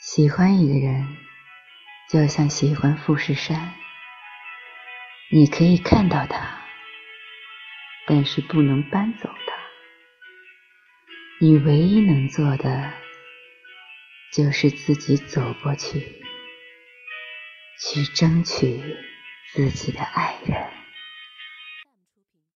喜欢一个人，就像喜欢富士山，你可以看到它，但是不能搬走它。你唯一能做的，就是自己走过去，去争取自己的爱人。